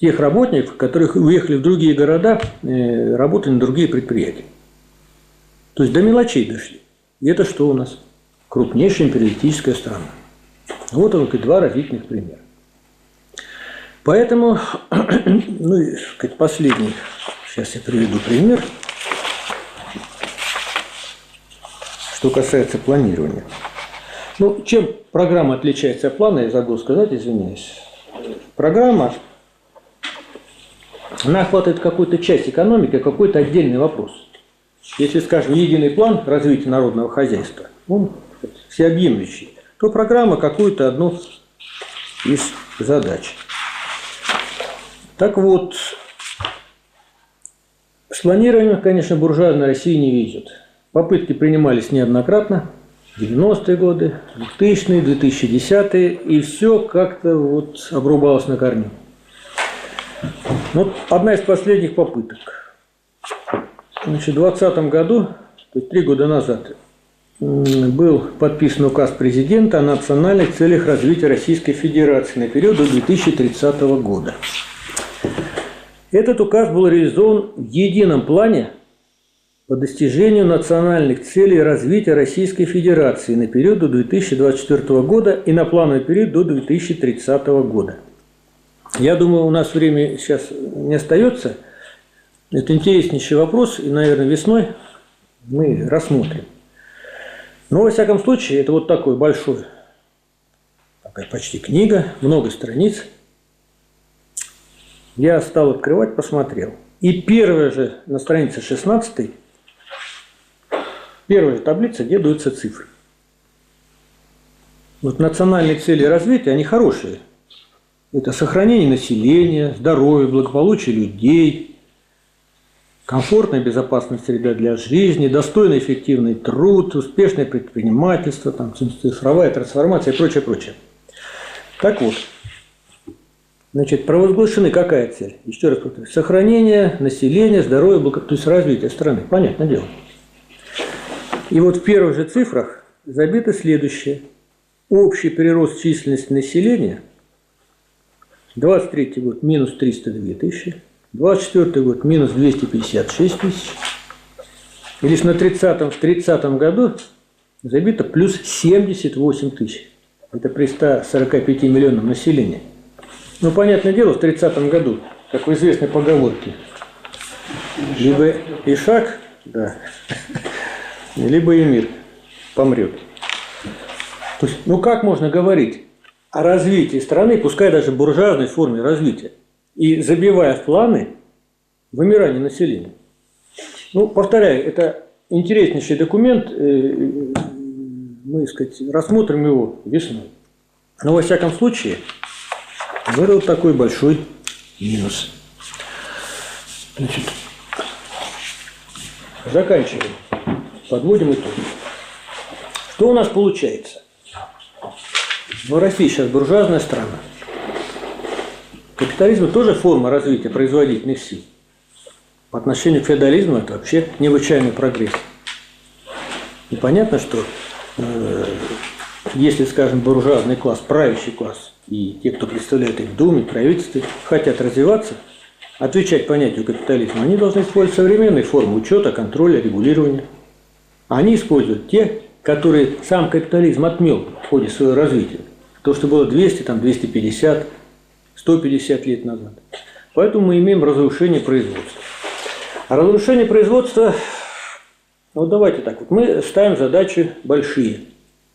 Speaker 2: тех работников, которых уехали в другие города, э, работали на другие предприятия. То есть до мелочей дошли. И это что у нас? Крупнейшая империалистическая страна. Вот только два разительных примера. Поэтому, ну и сказать, последний, сейчас я приведу пример, что касается планирования. Ну, чем программа отличается от плана, я забыл сказать, извиняюсь. Программа она охватывает какую-то часть экономики, какой-то отдельный вопрос. если, скажем, единый план развития народного хозяйства, он всеобъемлющий, то программа какую-то одну из задач. Так вот, с планированием, конечно, буржуазная Россия не везет. Попытки принимались неоднократно, 90-е годы, 2000-е, 2010-е, и все как-то вот обрубалось на корню. Вот одна из последних попыток. Значит, в 2020 году, то есть три года назад, был подписан указ президента о национальных целях развития Российской Федерации на период до 2030 года. Этот указ был реализован в едином плане по достижению национальных целей развития Российской Федерации на период до 2024 года и на плановый период до 2030 года. Я думаю, у нас время сейчас не остается. Это интереснейший вопрос, и, наверное, весной мы рассмотрим. Но, во всяком случае, это вот такой большой, такая почти книга, много страниц. Я стал открывать, посмотрел. И первая же на странице 16 первая же таблица, где даются цифры. Вот национальные цели развития, они хорошие. Это сохранение населения, здоровье, благополучие людей – комфортная и безопасная среда для жизни, достойный эффективный труд, успешное предпринимательство, там, цифровая трансформация и прочее, прочее. Так вот, значит, провозглашены какая цель? Еще раз повторю. Сохранение населения, здоровья, благо... то есть развитие страны. Понятное дело. И вот в первых же цифрах забито следующее. Общий прирост численности населения 23 год минус 302 тысячи, 24 год минус 256 тысяч. И лишь на 30-м, в 30 году забито плюс 78 тысяч. Это при 145 миллионам населения. Ну, понятное дело, в 30 году, как в известной поговорке, либо Ишак, да, либо Эмир помрет. То есть, ну как можно говорить о развитии страны, пускай даже буржуазной форме развития, и забивая в планы вымирание населения. Ну, повторяю, это интереснейший документ, э, мы, сказать, рассмотрим его весной. Но, во всяком случае, был такой большой минус. Значит, заканчиваем. Подводим итог. Что у нас получается? Ну, Россия сейчас буржуазная страна. Капитализм тоже форма развития производительных сил. По отношению к феодализму это вообще необычайный прогресс. И понятно, что э, если, скажем, буржуазный класс, правящий класс и те, кто представляет их в Думе, правительстве, хотят развиваться, отвечать понятию капитализма, они должны использовать современные формы учета, контроля, регулирования. Они используют те, которые сам капитализм отмел в ходе своего развития. То, что было 200, там, 250, 150 лет назад. Поэтому мы имеем разрушение производства. А разрушение производства, ну давайте так, вот мы ставим задачи большие.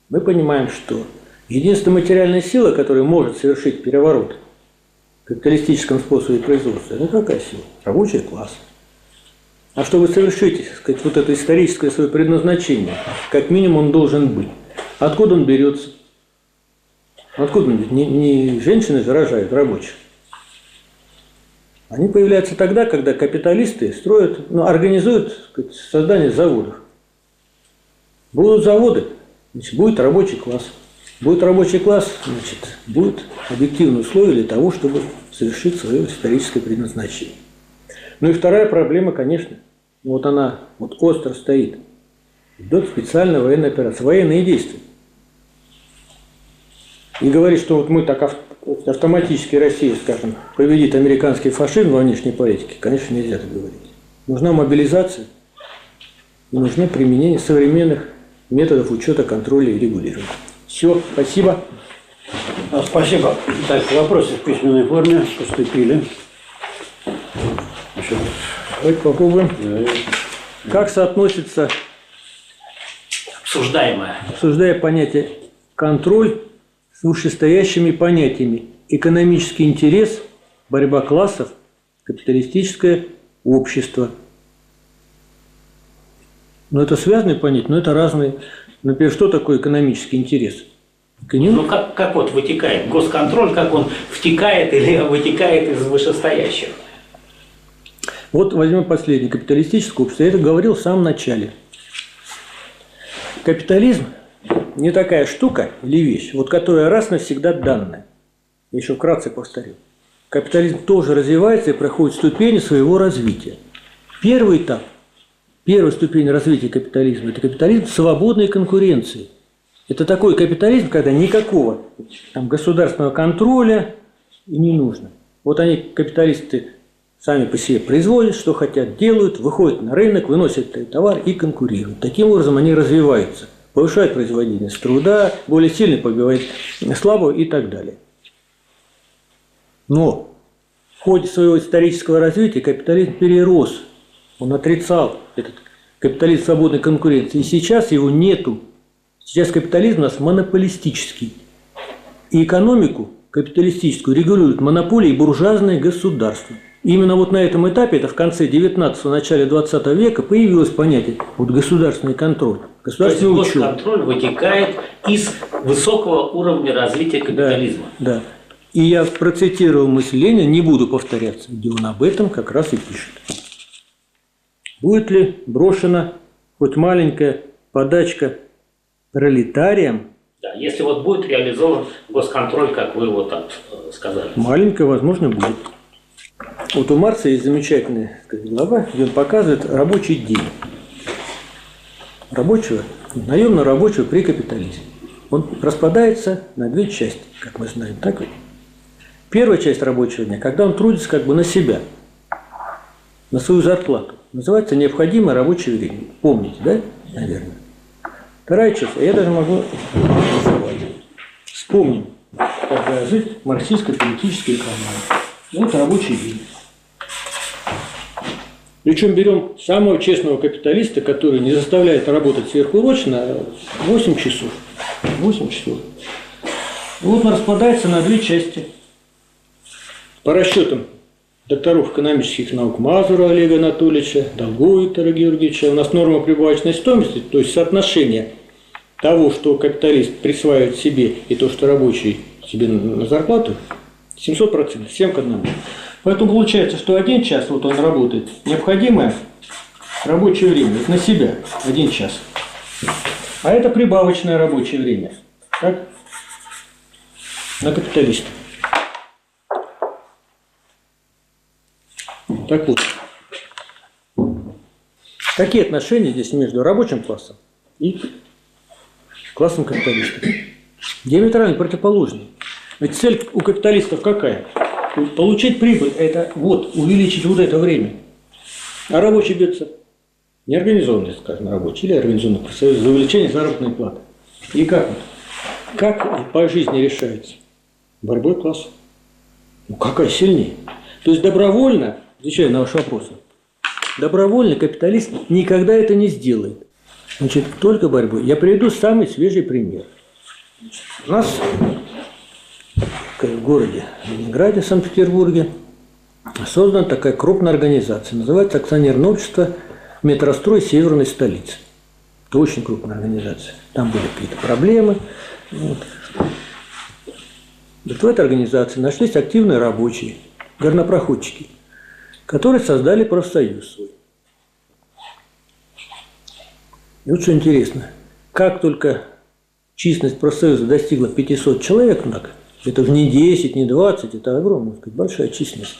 Speaker 2: Мы понимаем, что единственная материальная сила, которая может совершить переворот в капиталистическом способе производства, это какая сила? Рабочий класс. А чтобы совершить, сказать, вот это историческое свое предназначение, как минимум он должен быть. Откуда он берется? Откуда? Не, не женщины же рожают рабочих. Они появляются тогда, когда капиталисты строят, ну, организуют сказать, создание заводов. Будут заводы, значит, будет рабочий класс. Будет рабочий класс, значит, будет объективные условия для того, чтобы совершить свое историческое предназначение. Ну и вторая проблема, конечно, вот она вот остро стоит. Идет специальная военная операция, военные действия. И говорит, что вот мы так автоматически Россия, скажем, победит американский фашизм во внешней политике, конечно, нельзя так говорить. Нужна мобилизация и нужно применение современных методов учета, контроля и регулирования. Все, спасибо.
Speaker 1: А, спасибо. Так, вопросы в письменной форме поступили.
Speaker 2: Давайте попробуем. Как соотносится
Speaker 3: обсуждаемое.
Speaker 2: Обсуждая понятие контроль с вышестоящими понятиями экономический интерес, борьба классов, капиталистическое общество. Ну, это связанные понятия, но это разные. Например, что такое экономический интерес?
Speaker 3: Ну как, как вот вытекает госконтроль, как он втекает или вытекает из вышестоящих?
Speaker 2: Вот возьмем последнее, капиталистическое общество. Я это говорил в самом начале. Капитализм не такая штука или вещь, вот которая раз навсегда данная. Я еще вкратце повторю. Капитализм тоже развивается и проходит ступени своего развития. Первый этап, первая ступень развития капитализма – это капитализм свободной конкуренции. Это такой капитализм, когда никакого там, государственного контроля и не нужно. Вот они, капиталисты, сами по себе производят, что хотят, делают, выходят на рынок, выносят товар и конкурируют. Таким образом они развиваются, повышают производительность труда, более сильно побивают слабого и так далее. Но в ходе своего исторического развития капитализм перерос, он отрицал этот капитализм свободной конкуренции, и сейчас его нету. Сейчас капитализм у нас монополистический. И экономику капиталистическую регулируют монополии и буржуазные государства. Именно вот на этом этапе, это в конце 19-го, начале 20 века, появилось понятие вот государственный контроль,
Speaker 3: То есть
Speaker 2: государственный учет.
Speaker 3: госконтроль вытекает из высокого уровня развития капитализма.
Speaker 2: Да, да. И я процитировал мысль Ленина, не буду повторяться, где он об этом как раз и пишет. Будет ли брошена хоть маленькая подачка пролетариям,
Speaker 3: Да, если вот будет реализован госконтроль, как вы вот так сказали.
Speaker 2: маленькая, возможно, будет. Вот у Марса есть замечательная сказать, глава, где он показывает рабочий день рабочего, наемно-рабочего при капитализме. Он распадается на две части, как мы знаем, так ведь? Первая часть рабочего дня, когда он трудится как бы на себя, на свою зарплату, называется необходимое рабочее время. Помните, да? Наверное. Вторая часть, а я даже могу. Вспомним, как жить марксистской политической экономии. Вот рабочий день. Причем берем самого честного капиталиста, который не заставляет работать сверхурочно, а 8 часов. 8 часов. Вот он распадается на две части. По расчетам докторов экономических наук Мазура Олега Анатольевича, Долгова Виктора Георгиевича, у нас норма прибавочной стоимости, то есть соотношение того, что капиталист присваивает себе, и то, что рабочий себе на зарплату, 700%, 7 к 1. Поэтому получается, что один час вот он работает, необходимое рабочее время это на себя, один час. А это прибавочное рабочее время. Так? На капиталиста. Так вот. Какие отношения здесь между рабочим классом и классом капиталистов? Диаметрально противоположные. Ведь цель у капиталистов какая? Получить прибыль – это вот, увеличить вот это время. А рабочий бьется неорганизованный, скажем, рабочий или организованный профсоюз за увеличение заработной платы. И как? Как по жизни решается? Борьбой класса. Ну какая сильнее? То есть добровольно, отвечая на ваш вопрос, добровольно капиталист никогда это не сделает. Значит, только борьбой. Я приведу самый свежий пример. У нас в городе Ленинграде, Санкт-Петербурге, создана такая крупная организация. Называется акционерное общество «Метрострой Северной столицы». Это очень крупная организация. Там были какие-то проблемы. Вот. В этой организации нашлись активные рабочие, горнопроходчики, которые создали профсоюз свой. И вот что интересно, как только численность профсоюза достигла 500 человек, так, это не 10, не 20, это огромная, сказать, большая численность.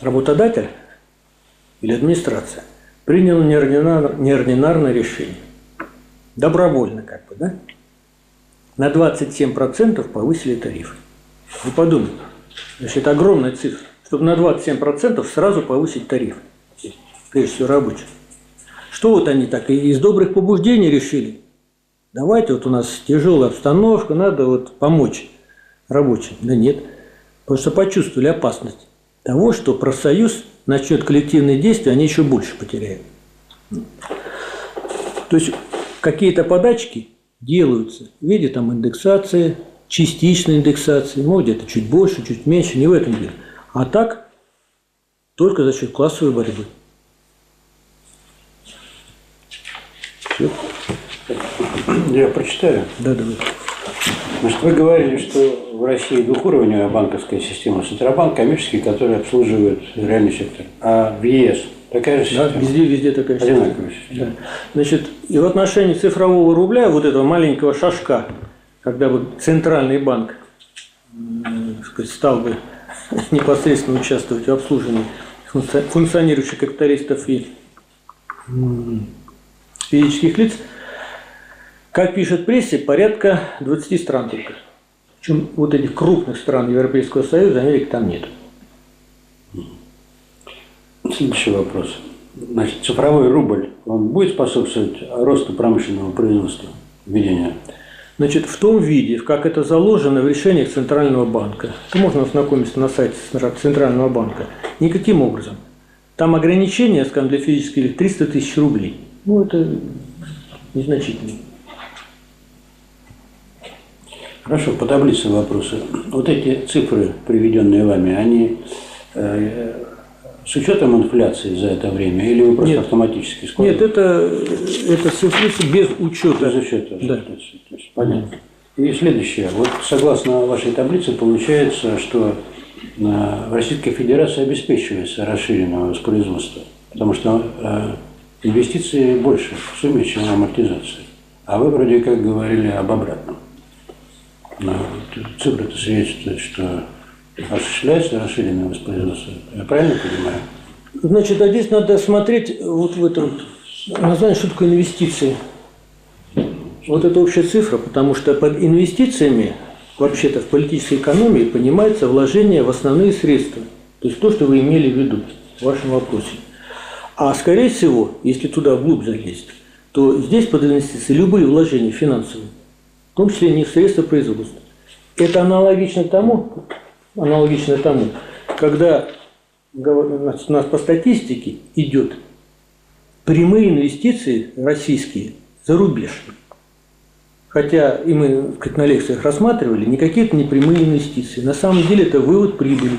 Speaker 2: Работодатель или администрация принял неординар, неординарное решение. Добровольно как бы, да? На 27% повысили тарифы. Вы подумайте. Значит, это огромная цифра. Чтобы на 27% сразу повысить тариф. Прежде всего рабочих. Что вот они так из добрых побуждений решили? Давайте, вот у нас тяжелая обстановка, надо вот помочь рабочим. Да нет. Что почувствовали опасность того, что профсоюз начнет коллективные действия, они еще больше потеряют. То есть какие-то подачки делаются в виде там индексации, частичной индексации, ну где-то чуть больше, чуть меньше, не в этом дело. А так только за счет классовой борьбы. Всё.
Speaker 1: Я прочитаю.
Speaker 2: Да, давай.
Speaker 1: Значит, вы говорили, что в России двухуровневая банковская система Центробанк коммерческий, который обслуживает реальный сектор. А в ЕС такая же
Speaker 2: Да,
Speaker 1: система?
Speaker 2: везде, везде такая система.
Speaker 1: Одинаковая система.
Speaker 2: Да. Значит, и в отношении цифрового рубля, вот этого маленького шажка, когда бы центральный банк сказать, стал бы непосредственно участвовать в обслуживании функци- функционирующих капиталистов и физических лиц, как пишет прессе, порядка 20 стран только. Причем вот этих крупных стран Европейского Союза, Америки там нет.
Speaker 1: Следующий вопрос. Значит, цифровой рубль, он будет способствовать росту промышленного производства, введения?
Speaker 2: Значит, в том виде, как это заложено в решениях Центрального банка, это можно ознакомиться на сайте Центрального банка, никаким образом. Там ограничение, скажем, для физических лиц 300 тысяч рублей. Ну, это незначительно.
Speaker 1: Хорошо, по таблице вопросы. Вот эти цифры, приведенные вами, они э, с учетом инфляции за это время или вы просто
Speaker 2: Нет.
Speaker 1: автоматически
Speaker 2: Нет,
Speaker 1: складываете?
Speaker 2: это, это цифры без учета.
Speaker 1: Без учета.
Speaker 2: Да.
Speaker 1: То есть, то есть, Понятно. И следующее. Вот согласно вашей таблице получается, что э, в Российской Федерации обеспечивается расширенное воспроизводство, потому что э, инвестиции больше в сумме, чем амортизация. А вы вроде как говорили об обратном. Но вот цифры-то свидетельствуют, что осуществляется расширенное воспроизводство. Я правильно понимаю?
Speaker 2: Значит, а здесь надо смотреть вот в этом название, что такое инвестиции. Вот это общая цифра, потому что под инвестициями вообще-то в политической экономии понимается вложение в основные средства. То есть то, что вы имели в виду в вашем вопросе. А скорее всего, если туда вглубь залезть, то здесь под инвестиции любые вложения финансовые, том числе не средства производства. Это аналогично тому, аналогично тому, когда у нас по статистике идет прямые инвестиции российские за рубеж. Хотя и мы как на лекциях рассматривали, не прямые инвестиции. На самом деле это вывод прибыли.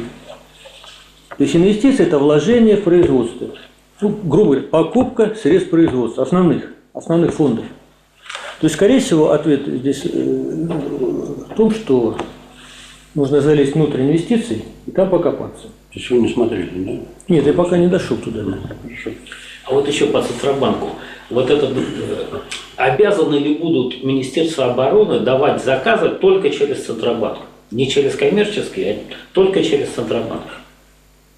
Speaker 2: То есть инвестиции – это вложение в производство. Ну, грубо говоря, покупка средств производства, основных, основных фондов. То есть, скорее всего, ответ здесь э, в том, что нужно залезть внутрь инвестиций и там покопаться.
Speaker 1: То есть вы не смотрели, да?
Speaker 2: Нет, я пока не дошел туда. да.
Speaker 1: Хорошо.
Speaker 3: А вот еще по Центробанку. Вот этот, э, обязаны ли будут Министерство обороны давать заказы только через Центробанк? Не через коммерческий, а только через Центробанк.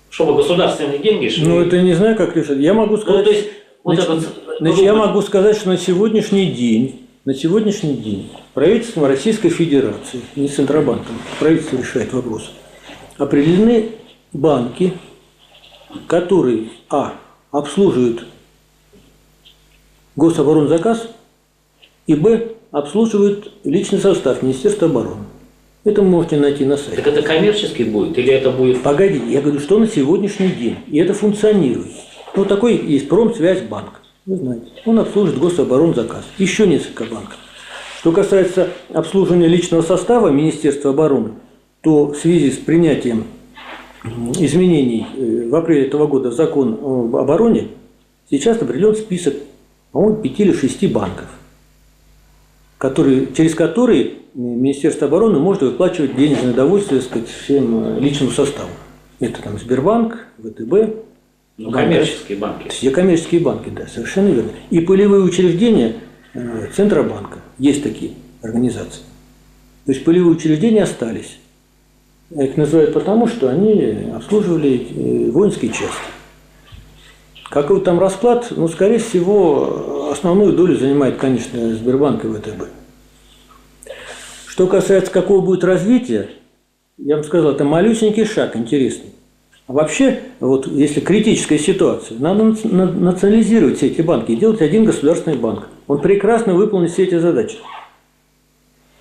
Speaker 3: Чтобы государственные деньги шли.
Speaker 2: Ну, это не знаю, как решать. Я могу
Speaker 3: Ну,
Speaker 2: сказать...
Speaker 3: то есть, вот
Speaker 2: Значит,
Speaker 3: этот
Speaker 2: значит, я
Speaker 3: рубль-
Speaker 2: могу сказать, что на сегодняшний день, на сегодняшний день правительством Российской Федерации, не Центробанком, правительство решает вопрос, определены банки, которые, а, обслуживают гособоронзаказ, и, б, обслуживают личный состав Министерства обороны. Это можете найти на сайте.
Speaker 3: Так это коммерческий будет или это будет...
Speaker 2: Погодите, я говорю, что на сегодняшний день, и это функционирует. Ну, такой есть Промсвязьбанк, вы знаете. Он обслуживает гособоронзаказ. Еще несколько банков. Что касается обслуживания личного состава Министерства обороны, то в связи с принятием изменений э, в апреле этого года закон об обороне, сейчас определен список, по-моему, пяти или шести банков, которые, через которые Министерство обороны может выплачивать денежное довольствие сказать, всем э, личному составу. Это там Сбербанк, ВТБ,
Speaker 3: Ну, коммерческие банки.
Speaker 2: все коммерческие банки, да, совершенно верно. И полевые учреждения э, Центробанка, есть такие организации. То есть полевые учреждения остались. Их называют потому, что они обслуживали э, воинские части. Какой там расклад? Ну, скорее всего, основную долю занимает, конечно, Сбербанк и ВТБ. Что касается какого будет развития, я бы сказал, это малюсенький шаг, интересный. А вообще, вот если критическая ситуация, надо нац- на- национализировать все эти банки и делать один государственный банк. Он прекрасно выполнит все эти задачи.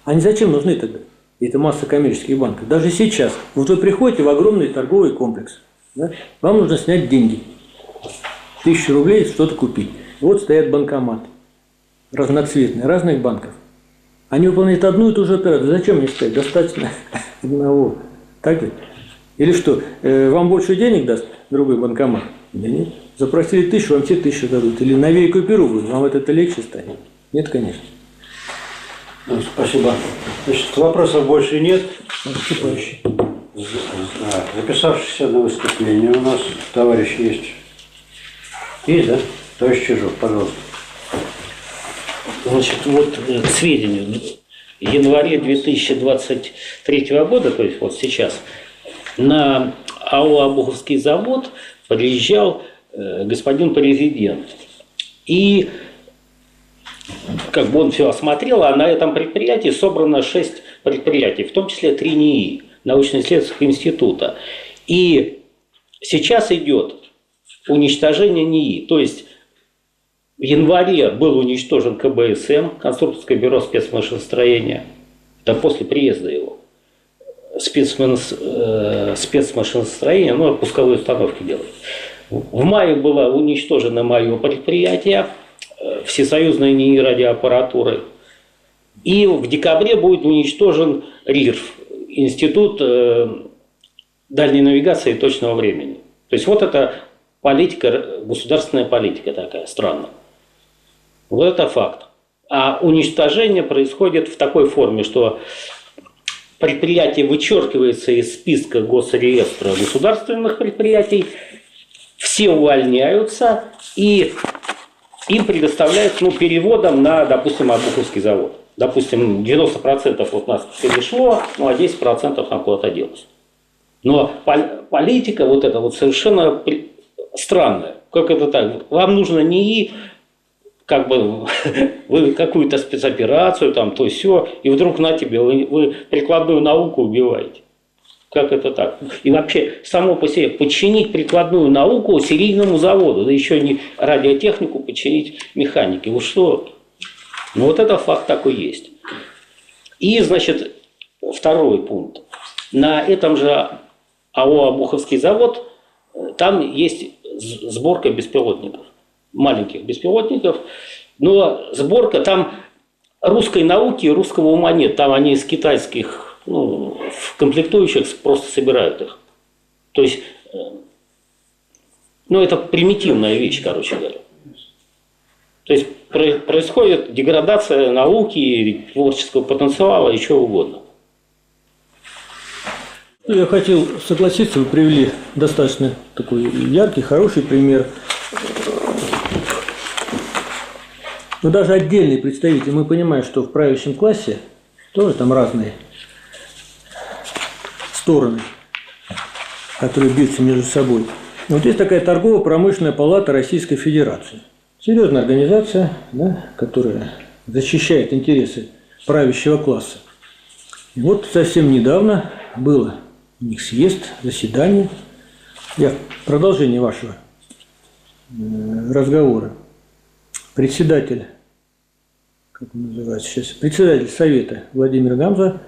Speaker 2: Они зачем нужны тогда? Это масса коммерческих банков. Даже сейчас. Вот вы приходите в огромный торговый комплекс. да, Вам нужно снять деньги. Тысячу рублей что-то купить. Вот стоят банкоматы. Разноцветные, разных банков. Они выполняют одну и ту же операцию. Зачем мне стоять? Достаточно одного. Так ведь? Или что, э, вам больше денег даст другой банкомат? Да нет. Запросили тысячу, вам все тысячу дадут. Или новее купюру вам это легче станет. Нет, конечно.
Speaker 1: Ну, Спасибо. Значит, вопросов больше нет.
Speaker 2: Наступающий.
Speaker 1: Да, Записавшийся на выступление у нас товарищ есть. Есть, да? Товарищ Чижов, пожалуйста.
Speaker 3: Значит, вот э, к сведению, в январе 2023 года, то есть вот сейчас, на АО «Обуховский завод» приезжал э, господин президент. И как бы он все осмотрел, а на этом предприятии собрано 6 предприятий, в том числе 3 НИИ, научно-исследовательских института. И сейчас идет уничтожение НИИ, то есть в январе был уничтожен КБСМ, конструкторское бюро спецмашиностроения. Это после приезда его. Спецман- э, спецмашиностроение, ну, пусковые установки делает. В мае было уничтожено мое предприятие, э, всесоюзная НИИ радиоаппаратуры. И в декабре будет уничтожен РИРФ, Институт э, дальней навигации и точного времени. То есть вот это политика, государственная политика такая странная. Вот это факт. А уничтожение происходит в такой форме, что предприятие вычеркивается из списка госреестра государственных предприятий, все увольняются и им предоставляют ну, переводом на, допустим, Обуховский завод. Допустим, 90% вот нас перешло, ну а 10% там куда-то делось. Но пол- политика вот эта вот совершенно странная. Как это так? Вам нужно НИИ, как бы вы какую-то спецоперацию, там, то все, и вдруг на тебе, вы, вы прикладную науку убиваете. Как это так? И вообще, само по себе, подчинить прикладную науку серийному заводу, да еще не радиотехнику подчинить механике. Вы что? Ну вот это факт такой есть. И, значит, второй пункт. На этом же АО «Обуховский завод» э, там есть сборка беспилотников, маленьких беспилотников, но сборка там русской науки русского ума нет, там они из китайских ну, в комплектующих просто собирают их. То есть, э, ну это примитивная вещь, короче говоря. То есть про- происходит деградация науки, творческого потенциала и чего угодно.
Speaker 2: Ну, Я хотел согласиться, вы привели достаточно такой яркий, хороший пример. Но даже отдельный представитель, мы понимаем, что в правящем классе тоже там разные стороны, которые бьются между собой. Вот есть такая торгово-промышленная палата Российской Федерации. Серьезная организация, да, которая защищает интересы правящего класса. Вот совсем недавно было у них съезд, заседание. Я продолжение вашего э, разговора. Председатель, как он называется сейчас, председатель Совета Владимир Гамза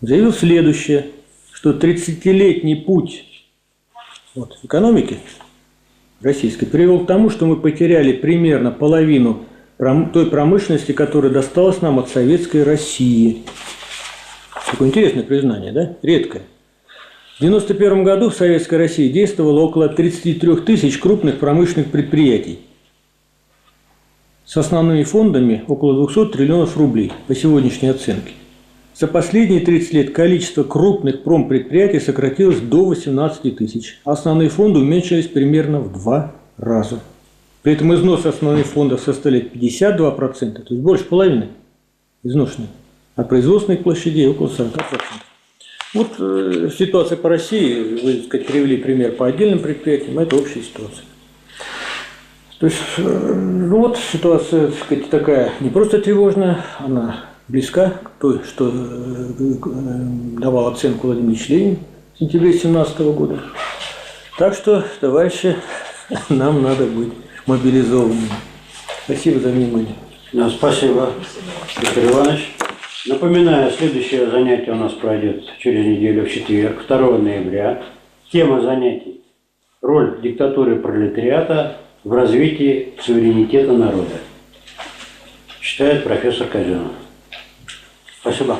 Speaker 2: заявил следующее, что 30-летний путь вот, экономики российской привел к тому, что мы потеряли примерно половину той промышленности, которая досталась нам от советской России. Такое интересное признание, да? Редкое. В 1991 году в Советской России действовало около 33 тысяч крупных промышленных предприятий с основными фондами около 200 триллионов рублей по сегодняшней оценке. За последние 30 лет количество крупных промпредприятий сократилось до 18 тысяч. а Основные фонды уменьшились примерно в два раза. При этом износ основных фондов составляет 52%, то есть больше половины изношены. А производственных площадей около 40%. Вот э, ситуация по России, вы так сказать, привели пример по отдельным предприятиям, это общая ситуация. То есть, э, ну вот ситуация, так сказать, такая не просто тревожная, она близка к той, что э, э, давал оценку Владимир Ильич Ленин в сентябре 2017 года. Так что, товарищи, нам надо быть мобилизованными. Спасибо за внимание.
Speaker 1: Да, спасибо, Виктор Иванович. Напоминаю, следующее занятие у нас пройдет через неделю в четверг, 2 ноября. Тема занятий – роль диктатуры пролетариата в развитии суверенитета народа. Читает профессор Казенов. Спасибо.